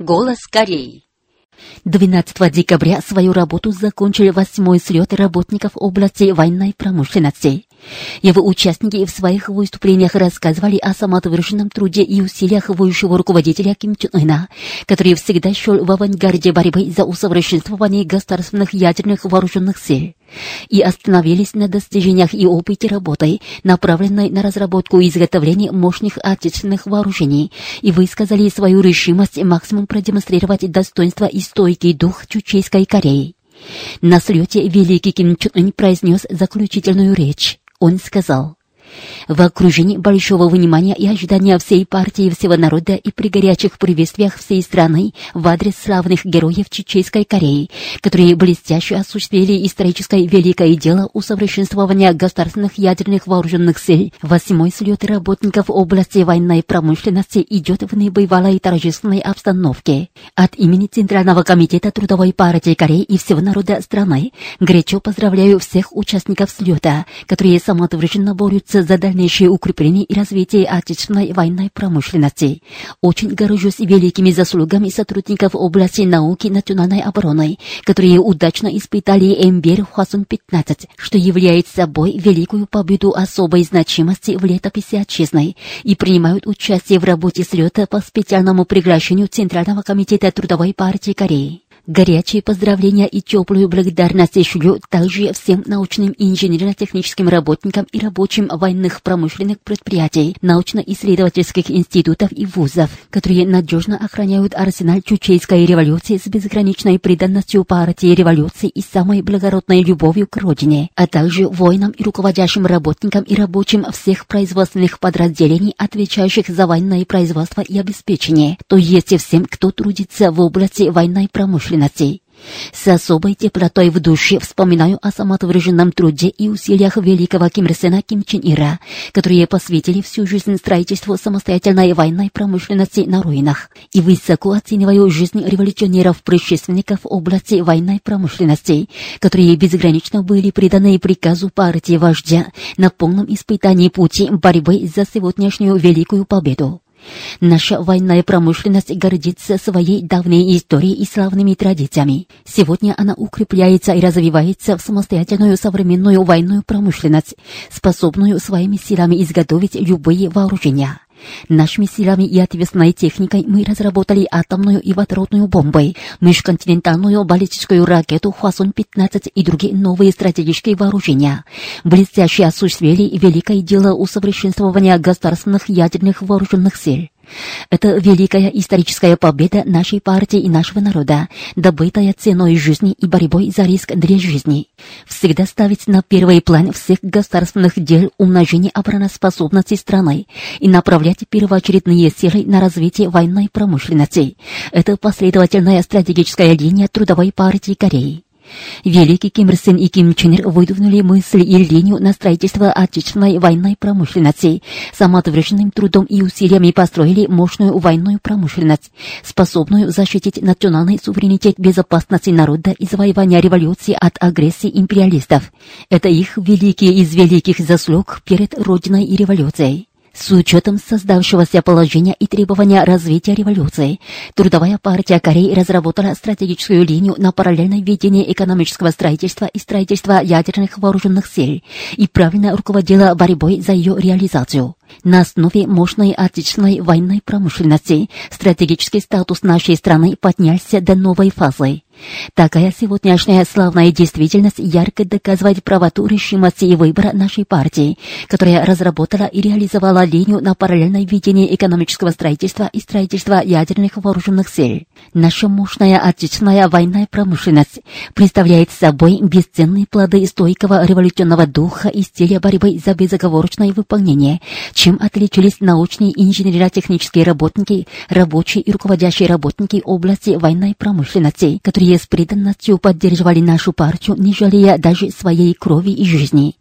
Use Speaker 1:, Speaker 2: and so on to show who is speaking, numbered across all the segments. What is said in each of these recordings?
Speaker 1: Голос Кореи.
Speaker 2: 12 декабря свою работу закончили восьмой слет работников области военной промышленности. Его участники в своих выступлениях рассказывали о самоотверженном труде и усилиях воющего руководителя Ким Чен Ына, который всегда шел в авангарде борьбы за усовершенствование государственных ядерных вооруженных сил и остановились на достижениях и опыте работы, направленной на разработку и изготовление мощных отечественных вооружений, и высказали свою решимость максимум продемонстрировать достоинство и стойкий дух Чучейской Кореи. На слете великий Ким Чен Ын произнес заключительную речь. Он сказал, в окружении большого внимания и ожидания всей партии и всего народа и при горячих приветствиях всей страны в адрес славных героев Чечейской Кореи, которые блестяще осуществили историческое великое дело усовершенствования государственных ядерных вооруженных сил. Восьмой слет работников области военной промышленности идет в небывалой торжественной обстановке. От имени Центрального комитета Трудовой партии Кореи и всего народа страны горячо поздравляю всех участников слета, которые самоотверженно борются за дальнейшее укрепление и развитие отечественной военной промышленности. Очень горжусь великими заслугами сотрудников области науки национальной обороны, которые удачно испытали Эмбер Хвасон-15, что является собой великую победу особой значимости в летописи отчизны и принимают участие в работе слета по специальному приглашению Центрального комитета Трудовой партии Кореи. Горячие поздравления и теплую благодарность шлю также всем научным и инженерно-техническим работникам и рабочим военных промышленных предприятий, научно-исследовательских институтов и вузов, которые надежно охраняют арсенал Чучейской революции с безграничной преданностью партии революции и самой благородной любовью к родине, а также воинам и руководящим работникам и рабочим всех производственных подразделений, отвечающих за военное производство и обеспечение, то есть всем, кто трудится в области военной промышленности ценностей. С особой теплотой в душе вспоминаю о самоотверженном труде и усилиях великого Ким Ир Сена Ким Чен Ира, которые посвятили всю жизнь строительству самостоятельной военной промышленности на руинах. И высоко оцениваю жизнь революционеров-предшественников области военной промышленности, которые безгранично были преданы приказу партии вождя на полном испытании пути борьбы за сегодняшнюю великую победу. Наша военная промышленность гордится своей давней историей и славными традициями. Сегодня она укрепляется и развивается в самостоятельную современную военную промышленность, способную своими силами изготовить любые вооружения. Нашими силами и ответственной техникой мы разработали атомную и водородную бомбы, межконтинентальную баллистическую ракету Хвасон-15 и другие новые стратегические вооружения. Блестяще осуществили великое дело усовершенствования государственных ядерных вооруженных сил. Это великая историческая победа нашей партии и нашего народа, добытая ценой жизни и борьбой за риск для жизни. Всегда ставить на первый план всех государственных дел умножение обороноспособности страны и направлять первоочередные силы на развитие военной промышленности. Это последовательная стратегическая линия Трудовой партии Кореи. Великий Ким Ир Сен и Ким Чен Ир выдвинули мысль и линию на строительство отечественной военной промышленности. Самоотверженным трудом и усилиями построили мощную военную промышленность, способную защитить национальный суверенитет безопасности народа и завоевания революции от агрессии империалистов. Это их великие из великих заслуг перед Родиной и революцией. С учетом создавшегося положения и требования развития революции, Трудовая партия Кореи разработала стратегическую линию на параллельное ведение экономического строительства и строительства ядерных вооруженных сил и правильно руководила борьбой за ее реализацию. На основе мощной отечественной военной промышленности стратегический статус нашей страны поднялся до новой фазы. Такая сегодняшняя славная действительность ярко доказывает правоту решимости и выбора нашей партии, которая разработала и реализовала линию на параллельное ведение экономического строительства и строительства ядерных вооруженных сил. Наша мощная отечественная военная промышленность представляет собой бесценные плоды стойкого революционного духа и стиля борьбы за безоговорочное выполнение, чем отличились научные инженерно-технические работники, рабочие и руководящие работники области военной промышленности, которые с преданностью поддерживали нашу партию, не жалея даже своей крови и жизни.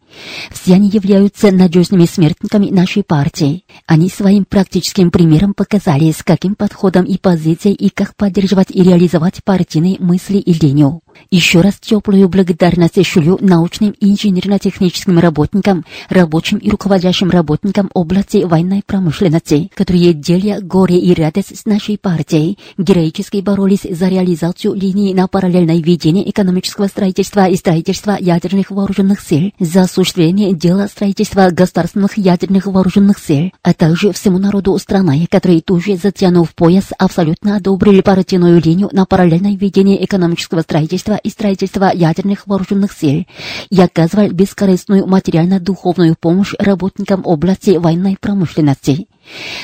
Speaker 2: Все они являются надежными смертниками нашей партии. Они своим практическим примером показали, с каким подходом и позицией и как поддерживать и реализовать партийные мысли и линию. Еще раз теплую благодарность шлю научным инженерно-техническим работникам, рабочим и руководящим работникам области военной промышленности, которые, деля горе и радость с нашей партией, героически боролись за реализацию линии на параллельное ведение экономического строительства и строительства ядерных вооруженных сил, за осуществление дела строительства государственных ядерных вооруженных сил, а также всему народу страны, которые тоже затянув пояс, абсолютно одобрили партийную линию на параллельное ведение экономического строительства и строительства ядерных вооруженных сил. И оказывали бескорыстную материально-духовную помощь работникам области военной промышленности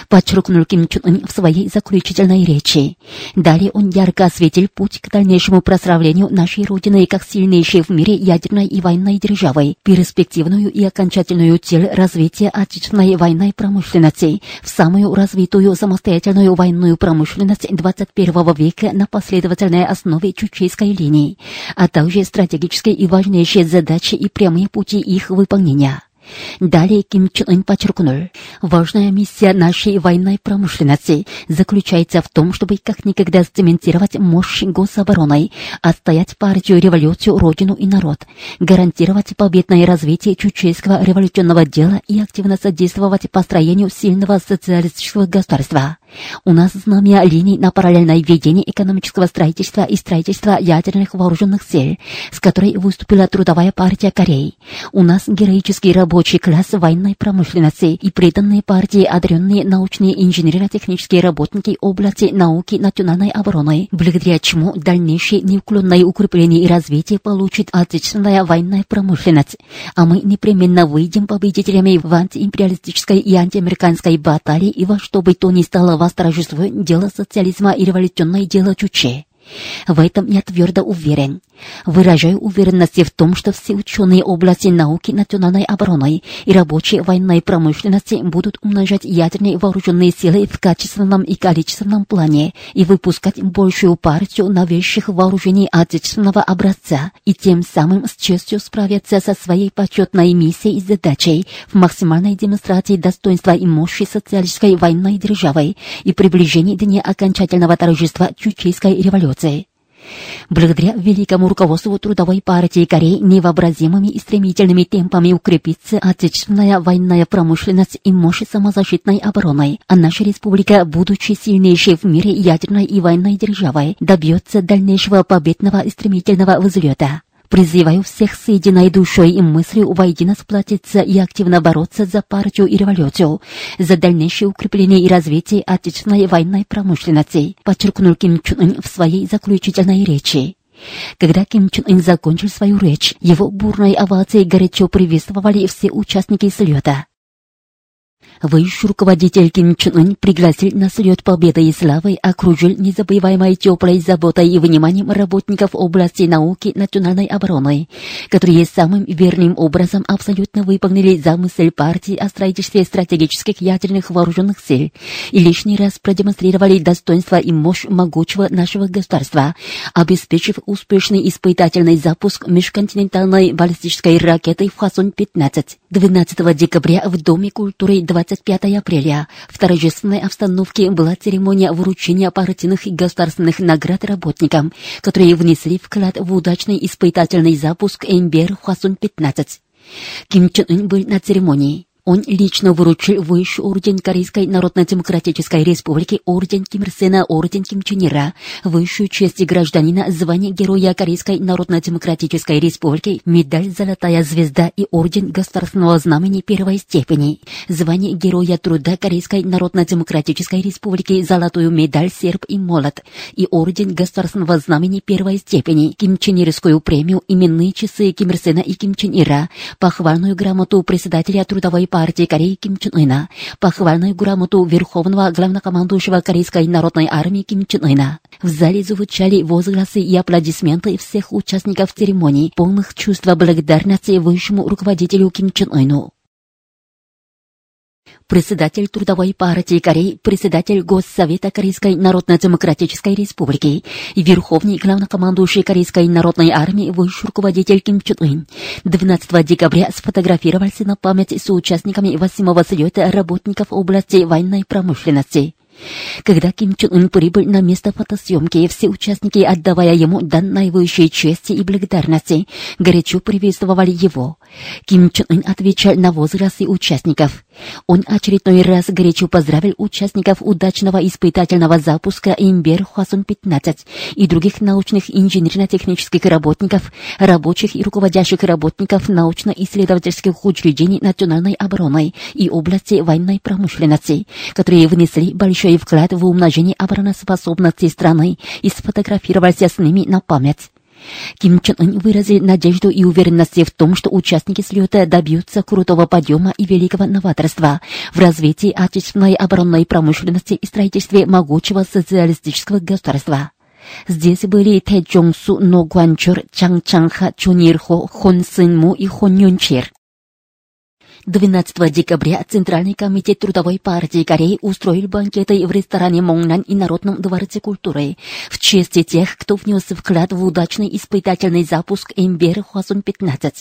Speaker 2: подчеркнул Ким Чун Ын в своей заключительной речи. Далее он ярко осветил путь к дальнейшему прославлению нашей Родины как сильнейшей в мире ядерной и военной державой, перспективную и окончательную цель развития отечественной военной промышленности в самую развитую самостоятельную военную промышленность 21 века на последовательной основе чучейской линии, а также стратегические и важнейшие задачи и прямые пути их выполнения. Далее Ким Чен Ын подчеркнул, важная миссия нашей военной промышленности заключается в том, чтобы как никогда сцементировать мощь гособороны, отстоять партию, революцию, родину и народ, гарантировать победное развитие чучейского революционного дела и активно содействовать построению сильного социалистического государства. У нас знамя линий на параллельное ведение экономического строительства и строительства ядерных вооруженных сил, с которой выступила Трудовая партия Кореи. У нас героический рабочий класс военной промышленности и преданные партии, одаренные научные инженерно-технические работники области науки национальной обороны, благодаря чему дальнейшее неуклонное укрепление и развитие получит отечественная военная промышленность. А мы непременно выйдем победителями в антиимпериалистической и антиамериканской баталии и во что бы то ни стало восторжествует дело социализма и революционное дело Чуче. В этом я твердо уверен. Выражаю уверенность в том, что все ученые области науки национальной обороны и рабочие военной промышленности будут умножать ядерные вооруженные силы в качественном и количественном плане и выпускать большую партию новейших вооружений отечественного образца и тем самым с честью справиться со своей почетной миссией и задачей в максимальной демонстрации достоинства и мощи социалистической военной державы и приближении дня окончательного торжества Чучейской революции. Благодаря великому руководству Трудовой партии Кореи невообразимыми и стремительными темпами укрепится отечественная военная промышленность и мощь самозащитной обороны, а наша республика, будучи сильнейшей в мире ядерной и военной державой, добьется дальнейшего победного и стремительного взлета. Призываю всех с единой душой и мыслью воедино сплотиться и активно бороться за партию и революцию, за дальнейшее укрепление и развитие отечественной военной промышленности, подчеркнул Ким Чун Ын в своей заключительной речи. Когда Ким Чун Ын закончил свою речь, его бурной овацией горячо приветствовали все участники слета. Высший руководитель Ким Чен Ын пригласил на слет победы и славы, окружил незабываемой теплой заботой и вниманием работников области науки национальной обороны, которые самым верным образом абсолютно выполнили замысел партии о строительстве стратегических ядерных вооруженных сил и лишний раз продемонстрировали достоинство и мощь могучего нашего государства, обеспечив успешный испытательный запуск межконтинентальной баллистической ракеты «Фасон-15». 12 декабря в Доме культуры 25 апреля в торжественной обстановке была церемония вручения партийных и государственных наград работникам, которые внесли вклад в удачный испытательный запуск МБР «Хвасун-15». Ким Чен Ын был на церемонии. Он лично выручил высший орден Корейской Народно-Демократической Республики, орден Ким Ир Сена, орден Ким Чен Ира, высшую честь гражданина, звание Героя Корейской Народно-Демократической Республики, медаль «Золотая звезда» и орден Государственного знамени первой степени, звание Героя Труда Корейской Народно-Демократической Республики, золотую медаль «Серб и молот» и орден Государственного знамени первой степени, Ким Чен Ирскую премию, именные часы Ким Ир Сена и Ким Чен Ира, похвальную грамоту председателя Трудовой партии Кореи Ким Чен Ына, похвальную грамоту Верховного главнокомандующего Корейской народной армии Ким Чен Ына. В зале звучали возгласы и аплодисменты всех участников церемонии, полных чувства благодарности высшему руководителю Ким Чен Ыну председатель Трудовой партии Кореи, председатель Госсовета Корейской Народно-Демократической Республики верховный главнокомандующий Корейской Народной Армии высший руководитель Ким Чун Ын 12 декабря сфотографировался на память с участниками 8 слета работников области военной промышленности. Когда Ким Чен Ын прибыл на место фотосъемки, все участники, отдавая ему дан наивысшей чести и благодарности, горячо приветствовали его. Ким Чен Ын отвечал на возрасты участников. Он очередной раз горячо поздравил участников удачного испытательного запуска Имбер Хвасон-15 и других научных инженерно-технических работников, рабочих и руководящих работников научно-исследовательских учреждений национальной обороны и области военной промышленности, которые внесли большой вклад в умножение обороноспособности страны и сфотографировался с ними на память. Ким Чен Ын выразил надежду и уверенность в том, что участники слета добьются крутого подъема и великого новаторства в развитии отечественной оборонной промышленности и строительстве могучего социалистического государства. Здесь были Тэ Чонсу, Но Гуанчор, Чан Чанха, Чун Ирхо, Хон Сын Му и Хон Юнчир. 12 декабря Центральный комитет Трудовой партии Кореи устроил банкеты в ресторане Монгнан и Народном дворце культуры в честь тех, кто внес вклад в удачный испытательный запуск Эмбер Хуасон-15.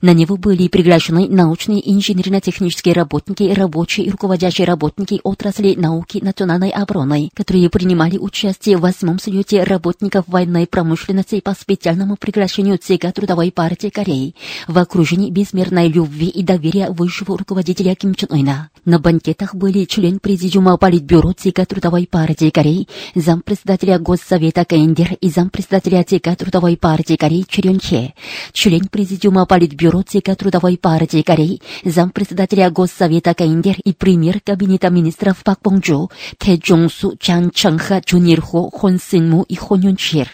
Speaker 2: На него были приглашены научные и инженерно-технические работники, рабочие и руководящие работники отрасли науки национальной обороны, которые принимали участие в восьмом слете работников военной промышленности по специальному приглашению ЦК Трудовой партии Кореи в окружении безмерной любви и доверия высшего руководителя Ким Чен Ына. На банкетах были член президиума Политбюро ЦК Трудовой партии Кореи, зампредседателя Госсовета КНДР и зампредседателя ЦК Трудовой партии Кореи Чирен Че, член президиума Политбюро ЦК Трудовой партии Кореи, зампредседателя Госсовета КНДР и премьер Кабинета министров Пак Бонджу, Тэ Джонгсу, Чан Чанха, Чун Ирхо, Хон Синму и Хон Юнчир.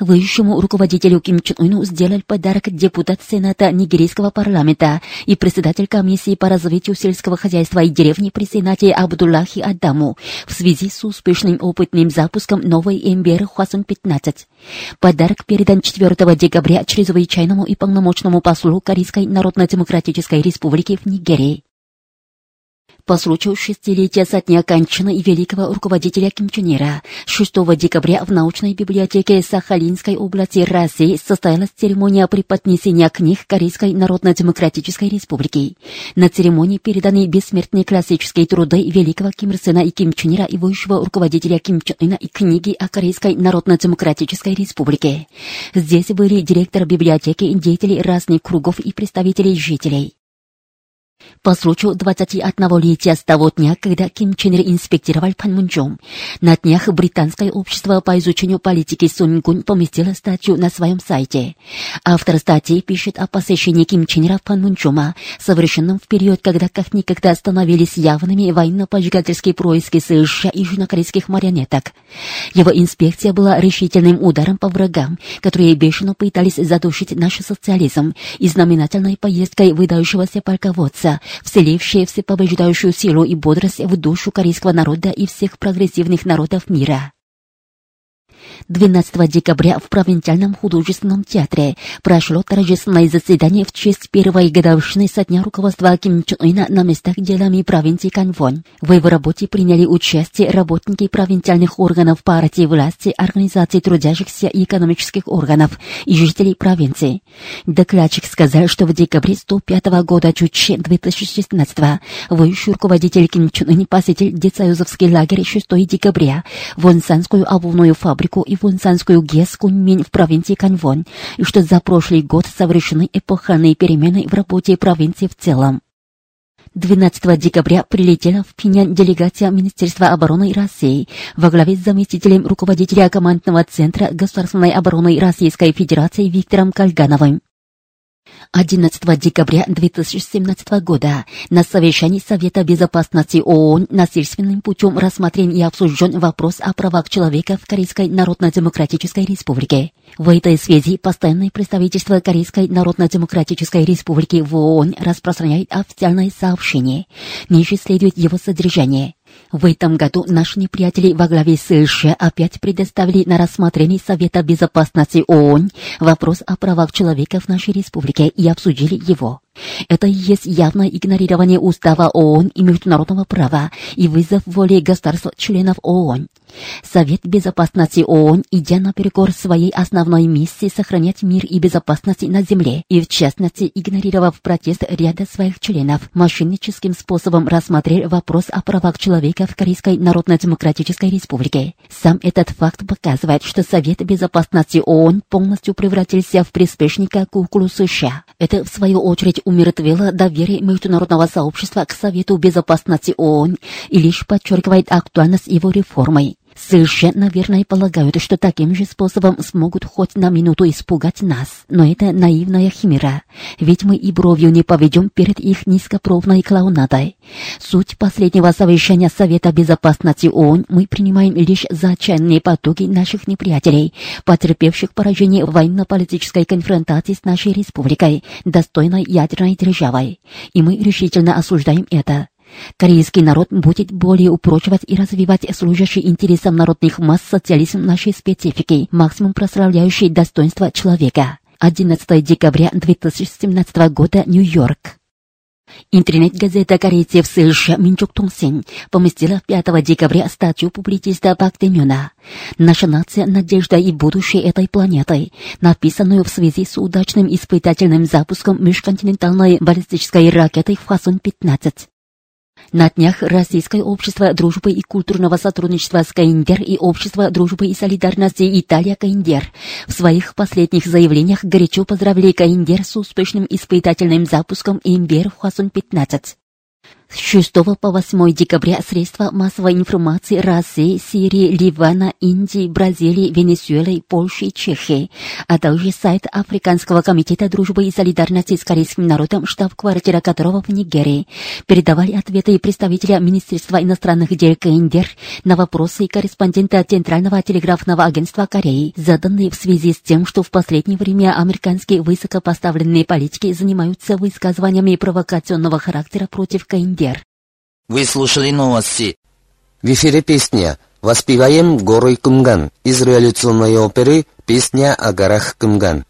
Speaker 2: Высшему руководителю Ким Чен Ыну сделал подарок депутат Сената Нигерийского парламента и председатель комиссии по развитию сельского хозяйства и деревни при Сенате Абдуллахи Адаму в связи с успешным опытным запуском новой МБР Хуасон-15. Подарок передан 4 декабря чрезвычайному и полномочному послу Корейской Народно-Демократической Республики в Нигерии по случаю шестилетия со дня кончины великого руководителя Ким Чен Ира 6 декабря в научной библиотеке Сахалинской области России состоялась церемония преподнесения книг Корейской Народно-Демократической Республики. На церемонии переданы бессмертные классические труды великого Ким Ир Сена и Ким Чен Ира и высшего руководителя Ким Чен Ына и книги о Корейской Народно-Демократической Республике. Здесь были директор библиотеки, деятели разных кругов и представители жителей. По случаю 21-летия с того дня, когда Ким Чен Ир инспектировал Панмунджом, на днях Британское общество по изучению политики Сунгун поместило статью на своем сайте. Автор статьи пишет о посещении Ким Чен Ира Панмунджома, совершенном в период, когда как никогда становились явными военно-поджигательские происки США и южнокорейских марионеток. Его инспекция была решительным ударом по врагам, которые бешено пытались задушить наш социализм и знаменательной поездкой выдающегося полководца, вселившие всепобеждающую силу и бодрость в душу корейского народа и всех прогрессивных народов мира. 12 декабря в провинциальном художественном театре прошло торжественное заседание в честь первой годовщины со дня руководства Ким Чен Ына на местах делами провинции Канвон. В его работе приняли участие работники провинциальных органов партии власти, организаций трудящихся и экономических органов и жителей провинции. Докладчик сказал, что в декабре 105 года Чучи 2016 высший руководитель Ким Чен Ын посетил детсоюзовский лагерь 6 декабря, Вонсанскую обувную фабрику и Вонсанскую ГЕС Куньминь в провинции Каньвон, и что за прошлый год совершены эпохальные перемены в работе провинции в целом. 12 декабря прилетела в Пинян делегация Министерства обороны России во главе с заместителем руководителя командного центра государственной обороны Российской Федерации Виктором Кальгановым. 11 декабря 2017 года на совещании Совета Безопасности ООН насильственным путем рассмотрен и обсужден вопрос о правах человека в Корейской Народно-Демократической Республике. В этой связи постоянное представительство Корейской Народно-Демократической Республики в ООН распространяет официальное сообщение. Ниже следует его содержание. В этом году наши неприятели во главе с США опять предоставили на рассмотрение Совета Безопасности ООН вопрос о правах человека в нашей республике и обсудили его. Это и есть явное игнорирование устава ООН и международного права и вызов воли государств-членов ООН. Совет Безопасности ООН, идя наперекор своей основной миссии сохранять мир и безопасность на Земле, и в частности игнорировав протест ряда своих членов, мошенническим способом рассмотрел вопрос о правах человека в Корейской Народно-Демократической Республике. Сам этот факт показывает, что Совет Безопасности ООН полностью превратился в приспешника Куклу США. Это, в свою очередь, умертвило доверие международного сообщества к Совету Безопасности ООН и лишь подчеркивает актуальность его реформы. США, наверное, полагают, что таким же способом смогут хоть на минуту испугать нас. Но это наивная химера. Ведь мы и бровью не поведем перед их низкопробной клоунадой. Суть последнего совещания Совета Безопасности ООН мы принимаем лишь за отчаянные потуги наших неприятелей, потерпевших поражение в военно-политической конфронтации с нашей республикой, достойной ядерной державой. И мы решительно осуждаем это. Корейский народ будет более упрочивать и развивать служащий интересам народных масс социализм нашей специфики, максимум прославляющий достоинство человека. 11 декабря 2017 года, Нью-Йорк. Интернет-газета корейцев США «Минчук Тонсин» поместила 5 декабря статью публициста Пак Демюна «Наша нация – надежда и будущее этой планеты», написанную в связи с удачным испытательным запуском межконтинентальной баллистической ракеты «Фасон-15». На днях Российское общество дружбы и культурного сотрудничества с КНДР и Общество дружбы и солидарности Италия КНДР в своих последних заявлениях горячо поздравили КНДР с успешным испытательным запуском ИМБР Хуасон-15. С 6 по 8 декабря средства массовой информации России, Сирии, Ливана, Индии, Бразилии, Венесуэлы, Польши Чехии, а также сайт Африканского комитета дружбы и солидарности с корейским народом, штаб-квартира которого в Нигерии, передавали ответы представителя Министерства иностранных дел КНДР на вопросы корреспондента Центрального телеграфного агентства Кореи, заданные в связи с тем, что в последнее время американские высокопоставленные политики занимаются высказываниями провокационного характера против КНДР.
Speaker 3: Вы слушали новости.
Speaker 4: В эфире песня «Воспеваем горой Кумган» из революционной оперы «Песня о горах Кумган».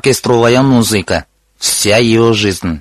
Speaker 1: Оркестровая музыка, вся ее жизнь.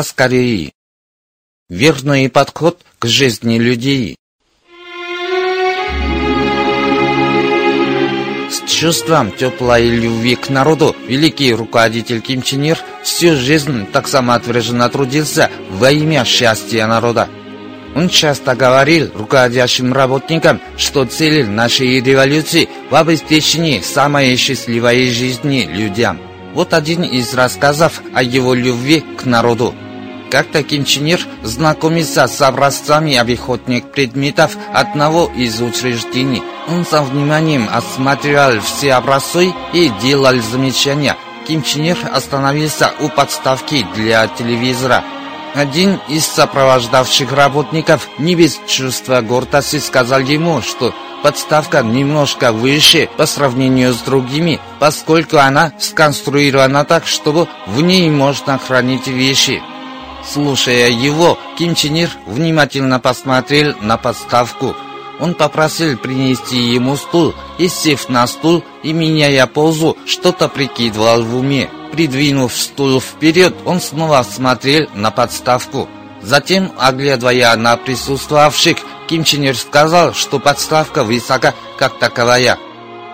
Speaker 1: Голос Кореи. Верный подход к жизни людей. С чувством теплой любви к народу великий руководитель Ким Чен Ир всю жизнь так самоотверженно трудился во имя счастья народа. Он часто говорил руководящим работникам, что цель нашей революции в обеспечении самой счастливой жизни людям. Вот один из рассказов о его любви к народу. Как-то Ир знакомится с образцами обиходных предметов одного из учреждений. Он со вниманием осматривал все образцы и делал замечания.
Speaker 4: Ир остановился у подставки для телевизора. Один из сопровождавших работников не без чувства гордости сказал ему, что подставка немножко выше по сравнению с другими, поскольку она сконструирована так, чтобы в ней можно хранить вещи. Слушая его, Ким Чен Ир внимательно посмотрел на подставку. Он попросил принести ему стул и, сев на стул и меняя позу, что-то прикидывал в уме. Придвинув стул вперед, он снова смотрел на подставку. Затем, оглядывая на присутствовавших, Ким Чен Ир сказал, что подставка высока как таковая.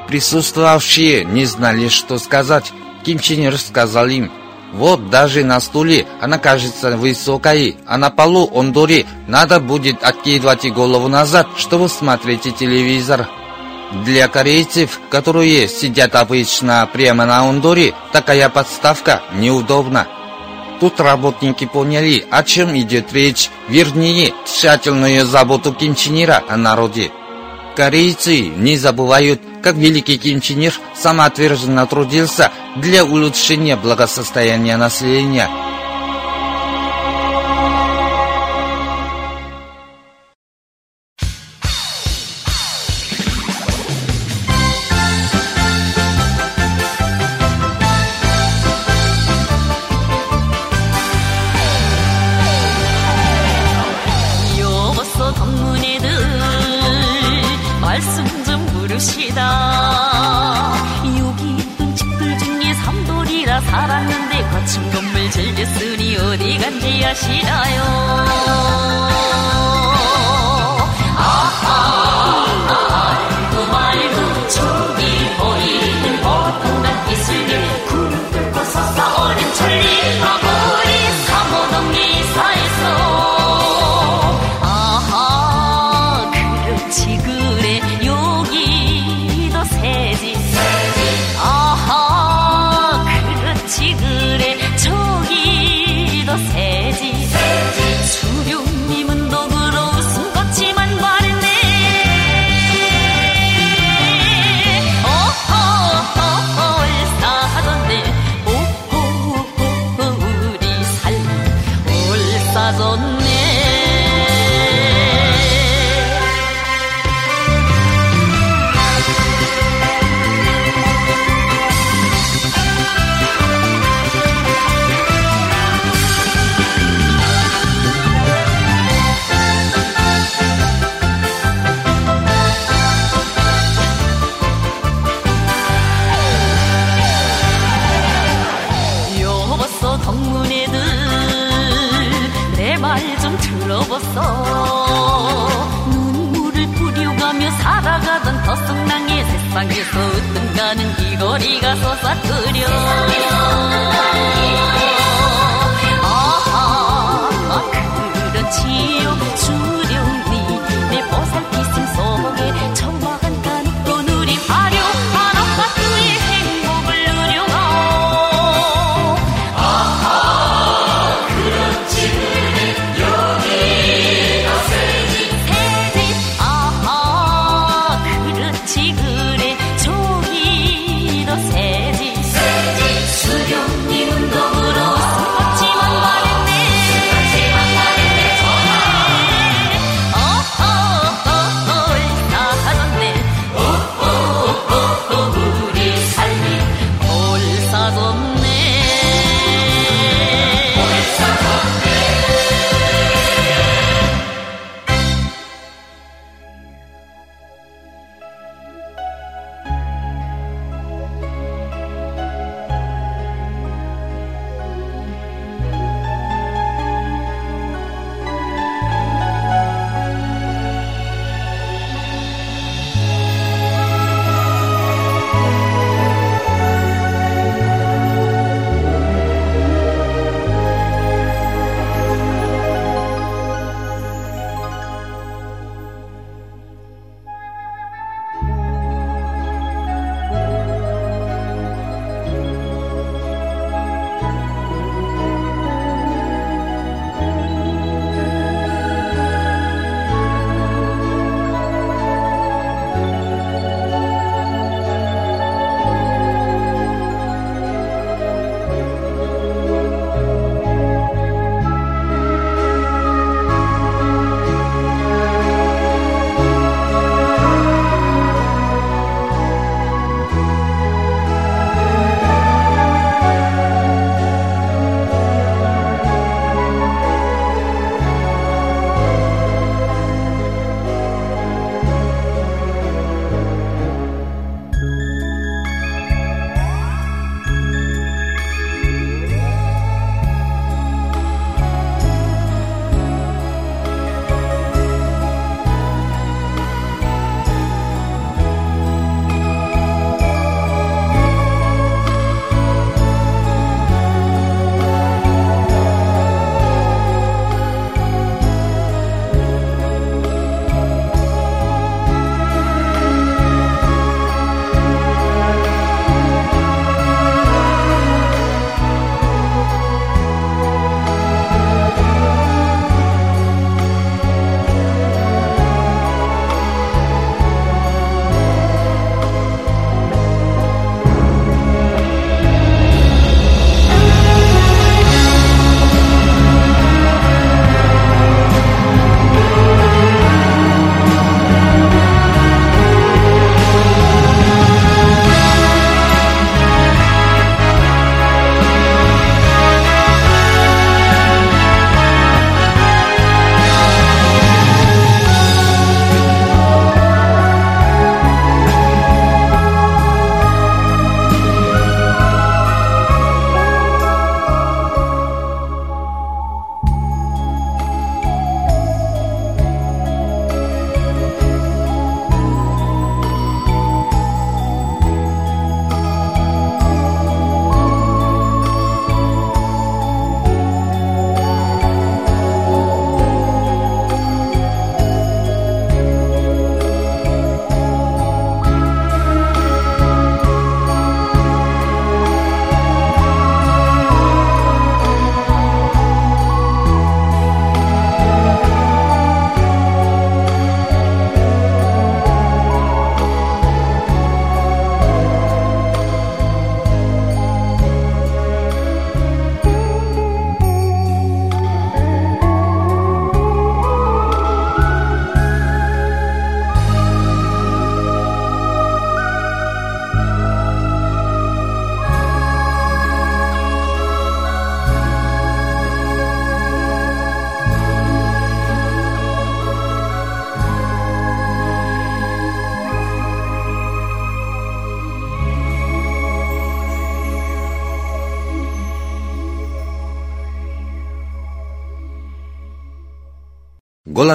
Speaker 4: Присутствовавшие не знали, что сказать. Ким Чен Ир сказал им, «Вот даже на стуле она кажется высокой, а на полу ондори надо будет откидывать голову назад, чтобы смотреть телевизор». Для корейцев, которые сидят обычно прямо на ондоре, такая подставка неудобна. Тут работники поняли, о чем идет речь, вернее, тщательную заботу Ким Чен Ира о народе. Корейцы не забывают, как великий Ир самоотверженно трудился для улучшения благосостояния населения.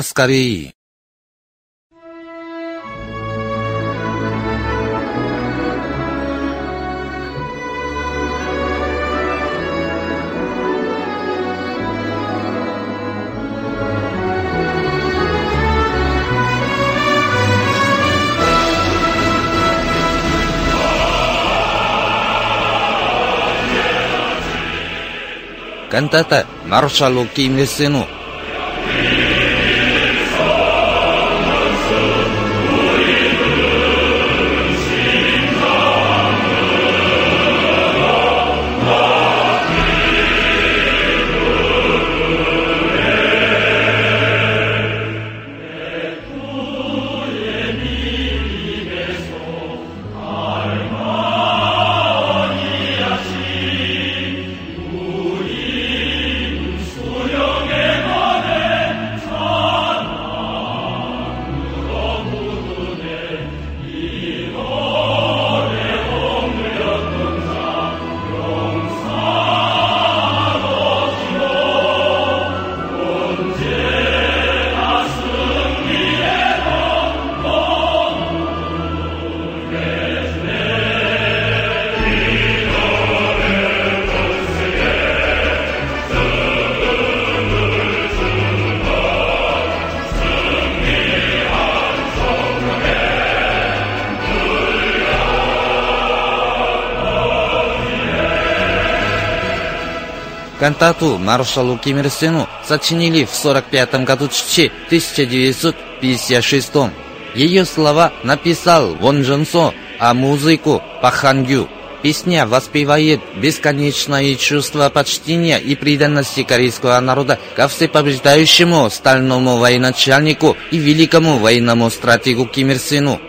Speaker 1: Голос Кореи. Кантата маршалу Ким Кантату маршалу Ким Ир Сену сочинили в 45 году Чичи 1956 Ее слова написал Вон Джон Со, а музыку Пахан Гю. Песня воспевает бесконечное чувство почтения и преданности корейского народа ко всепобеждающему стальному военачальнику и великому военному стратегу Ким Ир Сену.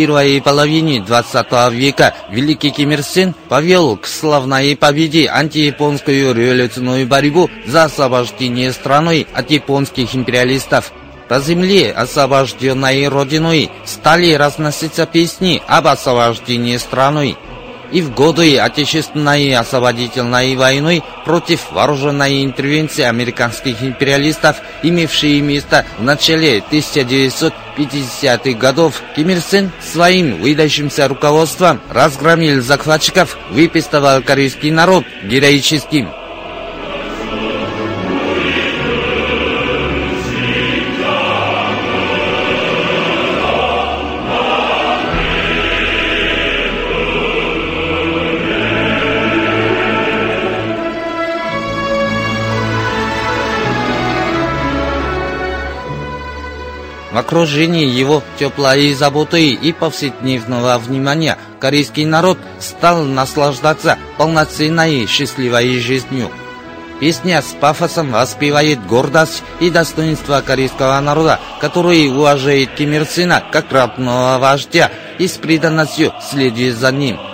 Speaker 1: Первой половине 20 века великий Ким Ир Сен повел к славной победе антияпонскую революционную борьбу за освобождение страной от японских империалистов. По земле, освобожденной родиной, стали разноситься песни об освобождении страной и в годы Отечественной освободительной войны против вооруженной интервенции американских империалистов, имевшей место в начале 1950-х годов, Ким Ир Сен своим выдающимся руководством разгромил захватчиков, выпистывал корейский народ героическим В окружении его теплой заботы и повседневного внимания корейский народ стал наслаждаться полноценной и счастливой жизнью. Песня с пафосом воспевает гордость и достоинство корейского народа, который уважает Ким Ир Сына как родного вождя и с преданностью следует за ним –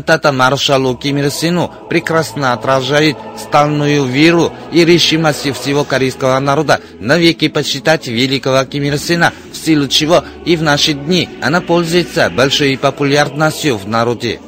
Speaker 1: Кантата маршалу Ким Ир Сену прекрасно отражает стальную веру и решимость всего корейского народа навеки почитать великого Ким Ир Сена, в силу чего и в наши дни она пользуется большой популярностью в народе.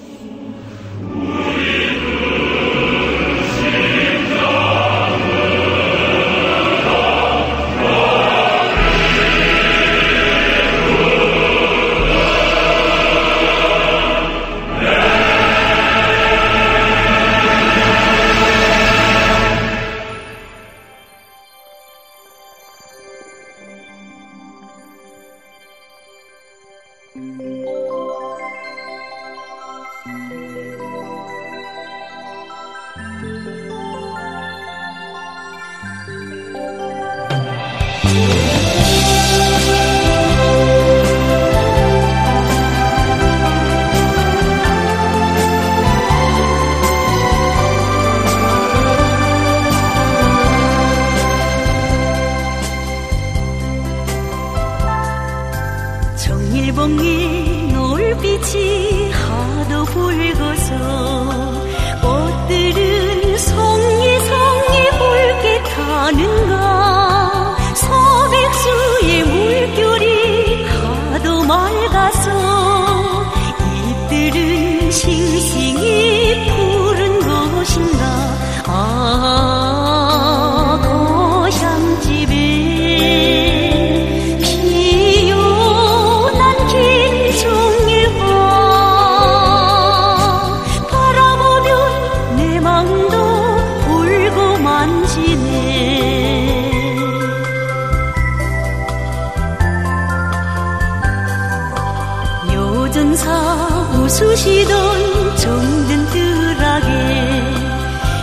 Speaker 4: 쑤시던 정든들하게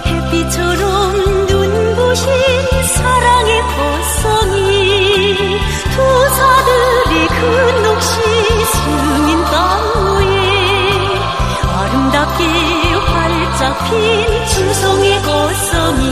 Speaker 4: 햇빛처럼 눈부신 사랑의 벗성이 투사들이 그 녹시 숨인 땅 위에 아름답게 활짝 핀 충성의 꽃성이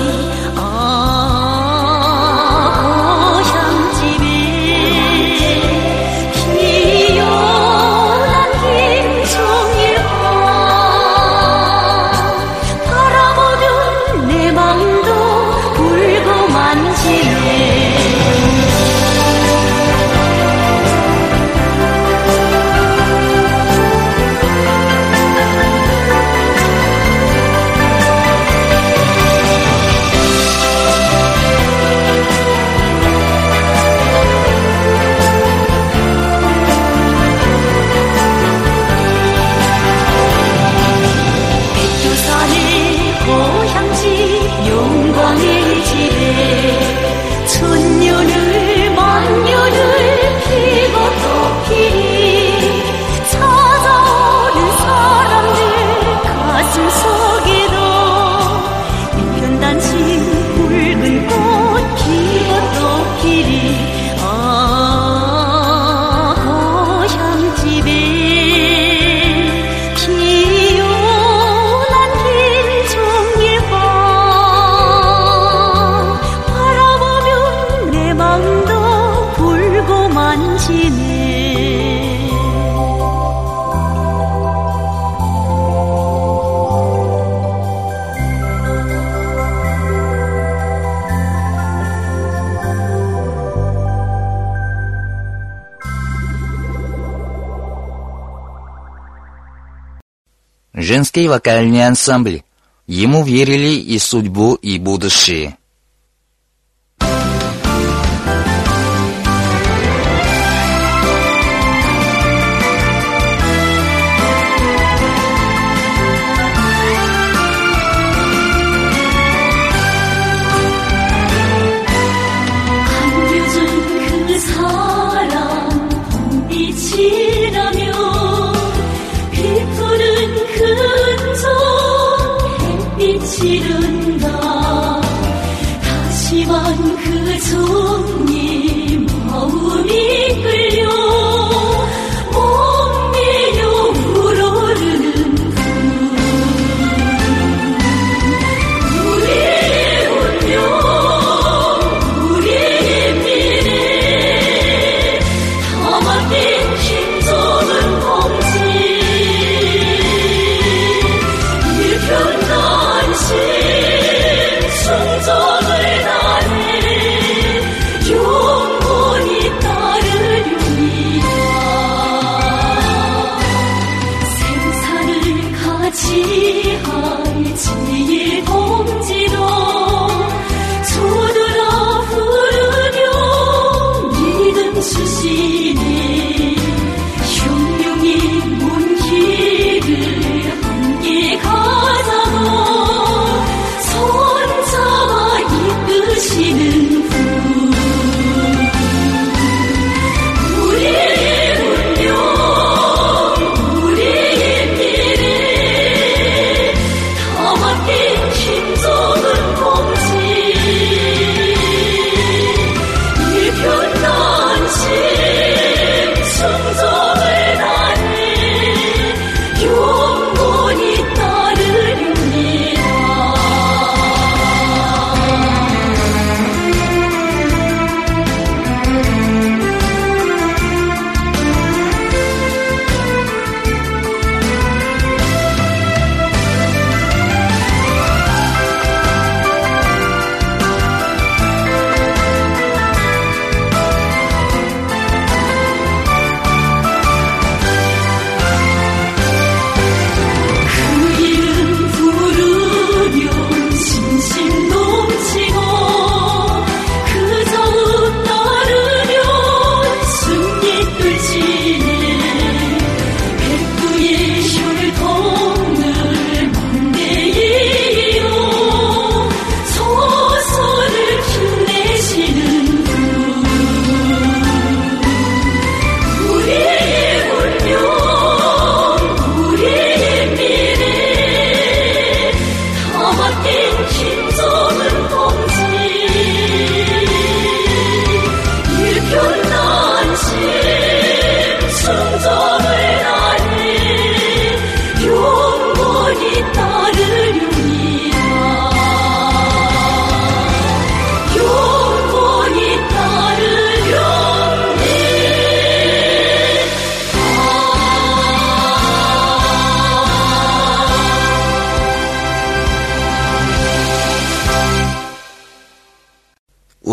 Speaker 1: Бруклинский вокальный ансамбль. Ему верили и судьбу, и будущее.